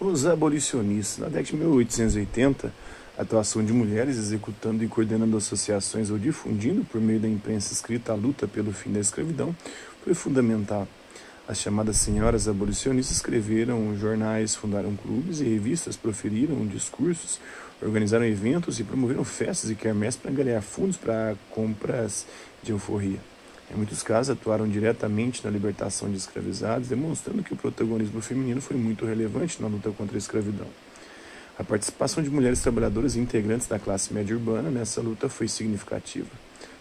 Os abolicionistas. Na década de 1880, a atuação de mulheres executando e coordenando associações ou difundindo por meio da imprensa escrita a luta pelo fim da escravidão foi fundamental. As chamadas senhoras abolicionistas escreveram jornais, fundaram clubes e revistas, proferiram discursos, organizaram eventos e promoveram festas e quermesses para angariar fundos para compras de euforia. Em muitos casos, atuaram diretamente na libertação de escravizados, demonstrando que o protagonismo feminino foi muito relevante na luta contra a escravidão. A participação de mulheres trabalhadoras e integrantes da classe média urbana nessa luta foi significativa.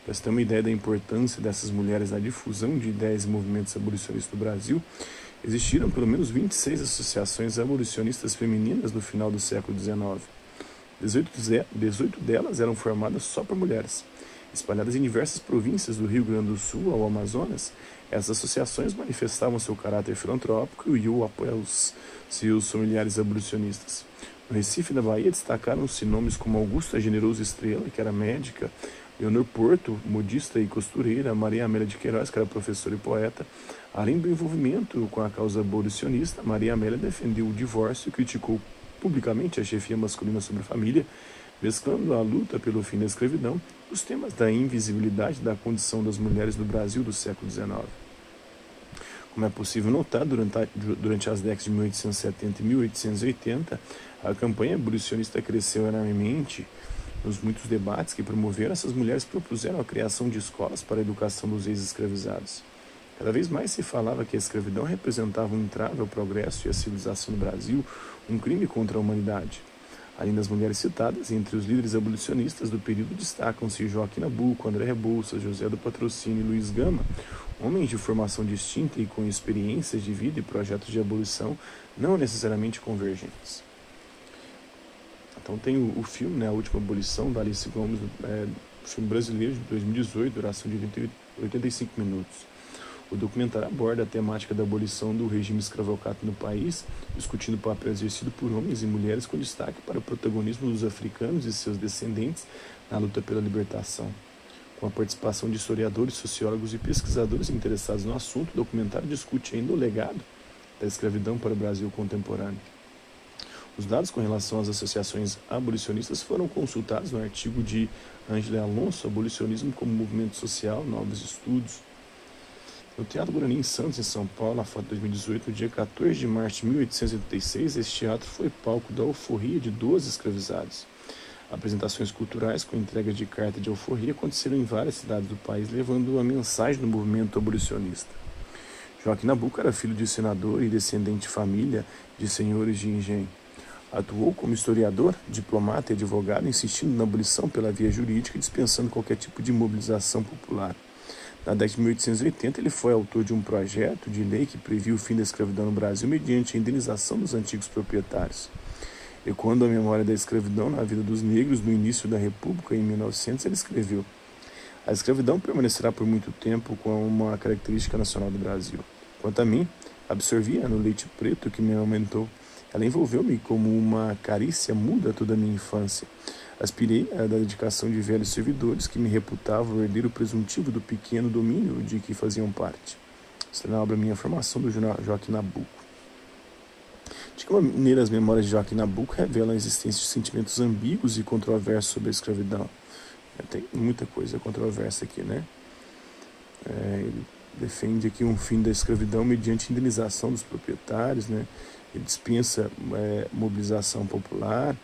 Para você ter uma ideia da importância dessas mulheres na difusão de ideias e movimentos abolicionistas no Brasil, existiram pelo menos 26 associações abolicionistas femininas no final do século XIX. 18, 18 delas eram formadas só por mulheres. Espalhadas em diversas províncias do Rio Grande do Sul ao Amazonas, essas associações manifestavam seu caráter filantrópico e o apoio aos seus familiares abolicionistas. No Recife da Bahia destacaram-se nomes como Augusta Generoso Estrela, que era médica, Leonor Porto, modista e costureira, Maria Amélia de Queiroz, que era professora e poeta. Além do envolvimento com a causa abolicionista, Maria Amélia defendeu o divórcio e criticou publicamente a chefia masculina sobre a família, mesclando a luta pelo fim da escravidão os temas da invisibilidade da condição das mulheres no Brasil do século XIX. Como é possível notar, durante, a, durante as décadas de 1870 e 1880, a campanha abolicionista cresceu enormemente nos muitos debates que promoveram, essas mulheres propuseram a criação de escolas para a educação dos ex-escravizados. Cada vez mais se falava que a escravidão representava um entrave ao progresso e à civilização no Brasil, um crime contra a humanidade. Além das mulheres citadas, entre os líderes abolicionistas do período destacam-se Joaquim Nabuco, André Rebouças, José do Patrocínio e Luiz Gama, homens de formação distinta e com experiências de vida e projetos de abolição não necessariamente convergentes. Então tem o, o filme, né, A Última Abolição, da Alice Gomes, é, filme brasileiro de 2018, duração de 80, 85 minutos. O documentário aborda a temática da abolição do regime escravocrata no país, discutindo o papel exercido por homens e mulheres com destaque para o protagonismo dos africanos e seus descendentes na luta pela libertação. Com a participação de historiadores, sociólogos e pesquisadores interessados no assunto, o documentário discute ainda o legado da escravidão para o Brasil contemporâneo. Os dados com relação às associações abolicionistas foram consultados no artigo de Angela Alonso, Abolicionismo como Movimento Social, Novos Estudos. No Teatro Guarani em Santos, em São Paulo, na foto de 2018, no dia 14 de março de 1886, este teatro foi palco da alforria de 12 escravizados. Apresentações culturais com entrega de carta de alforria aconteceram em várias cidades do país, levando a mensagem do movimento abolicionista. Joaquim Nabuco era filho de senador e descendente de família de senhores de engenho. Atuou como historiador, diplomata e advogado, insistindo na abolição pela via jurídica e dispensando qualquer tipo de mobilização popular. Na década de 1880, ele foi autor de um projeto de lei que previu o fim da escravidão no Brasil mediante a indenização dos antigos proprietários. Ecoando a memória da escravidão na vida dos negros no início da República, em 1900, ele escreveu: A escravidão permanecerá por muito tempo como uma característica nacional do Brasil. Quanto a mim, absorvia no leite preto que me aumentou ela envolveu-me como uma carícia muda toda a minha infância. Aspirei à dedicação de velhos servidores que me reputavam o herdeiro presuntivo do pequeno domínio de que faziam parte. Esta é na obra Minha Formação, do Joaquim Nabuco. De que maneira as memórias de Joaquim Nabuco revelam a existência de sentimentos ambíguos e controversos sobre a escravidão? É, tem muita coisa controversa aqui, né? É, ele defende aqui um fim da escravidão mediante indenização dos proprietários, né? ele dispensa é, mobilização popular.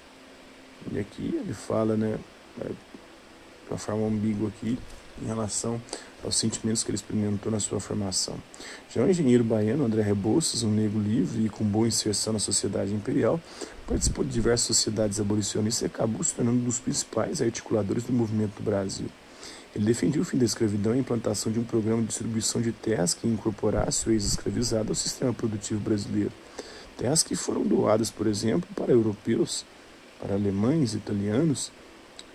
E aqui ele fala, né, é, de uma forma ambígua aqui, em relação aos sentimentos que ele experimentou na sua formação. Já o engenheiro baiano André Rebouças, um negro livre e com boa inserção na sociedade imperial, participou de diversas sociedades abolicionistas e acabou se tornando um dos principais articuladores do movimento do Brasil. Ele defendia o fim da escravidão e a implantação de um programa de distribuição de terras que incorporasse o ex-escravizado ao sistema produtivo brasileiro. Terras que foram doadas, por exemplo, para europeus, para alemães, italianos,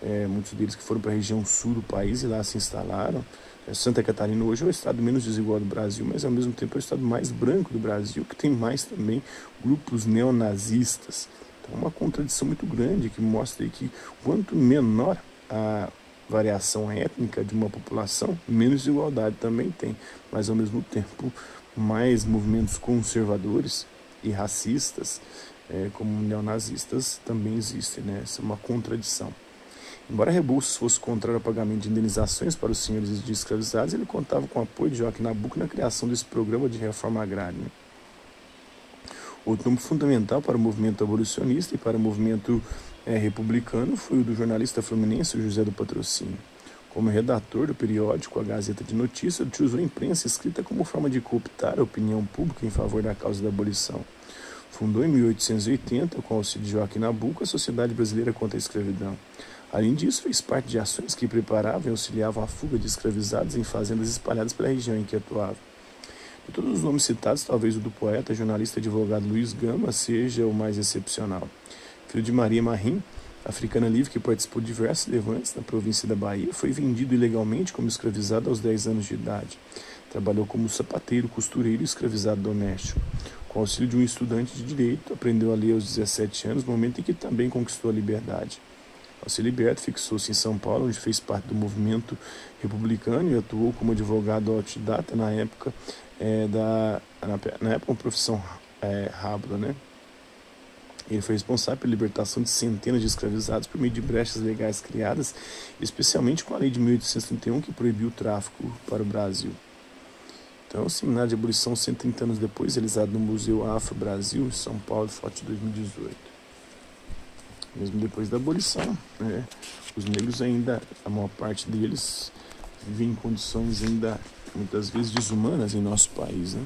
é, muitos deles que foram para a região sul do país e lá se instalaram. É, Santa Catarina hoje é o estado menos desigual do Brasil, mas ao mesmo tempo é o estado mais branco do Brasil, que tem mais também grupos neonazistas. Então, é uma contradição muito grande que mostra que quanto menor a variação étnica de uma população, menos desigualdade também tem, mas ao mesmo tempo mais movimentos conservadores e racistas é, como neonazistas também existem, né? Essa é uma contradição. Embora Rebouças fosse contrário ao pagamento de indenizações para os senhores de escravizados, ele contava com o apoio de Joaquim Nabuco na criação desse programa de reforma agrária. Outro nome fundamental para o movimento abolicionista e para o movimento é, republicano foi o do jornalista fluminense José do Patrocínio. Como redator do periódico A Gazeta de Notícias, usou a imprensa escrita como forma de cooptar a opinião pública em favor da causa da abolição. Fundou em 1880, com o auxílio de Joaquim Nabuco, a Sociedade Brasileira contra a Escravidão. Além disso, fez parte de ações que preparavam e auxiliavam a fuga de escravizados em fazendas espalhadas pela região em que atuava. De todos os nomes citados, talvez o do poeta, jornalista e advogado Luiz Gama seja o mais excepcional. Filho de Maria Marim, africana livre que participou de diversos levantes na província da Bahia, foi vendido ilegalmente como escravizado aos 10 anos de idade. Trabalhou como sapateiro, costureiro e escravizado doméstico. Com auxílio de um estudante de direito, aprendeu a ler aos 17 anos, momento em que também conquistou a liberdade. Ao ser liberto, fixou-se em São Paulo, onde fez parte do movimento republicano e atuou como advogado autodidata na época é, da na, na, época uma profissão é, rábula, né? Ele foi responsável pela libertação de centenas de escravizados por meio de brechas legais criadas, especialmente com a lei de 1831 que proibiu o tráfico para o Brasil. Então, o seminário de abolição, 130 anos depois, realizado no Museu Afro Brasil, em São Paulo, foto de 2018. Mesmo depois da abolição, né, os negros ainda, a maior parte deles, vivem em condições ainda muitas vezes desumanas em nosso país. Né?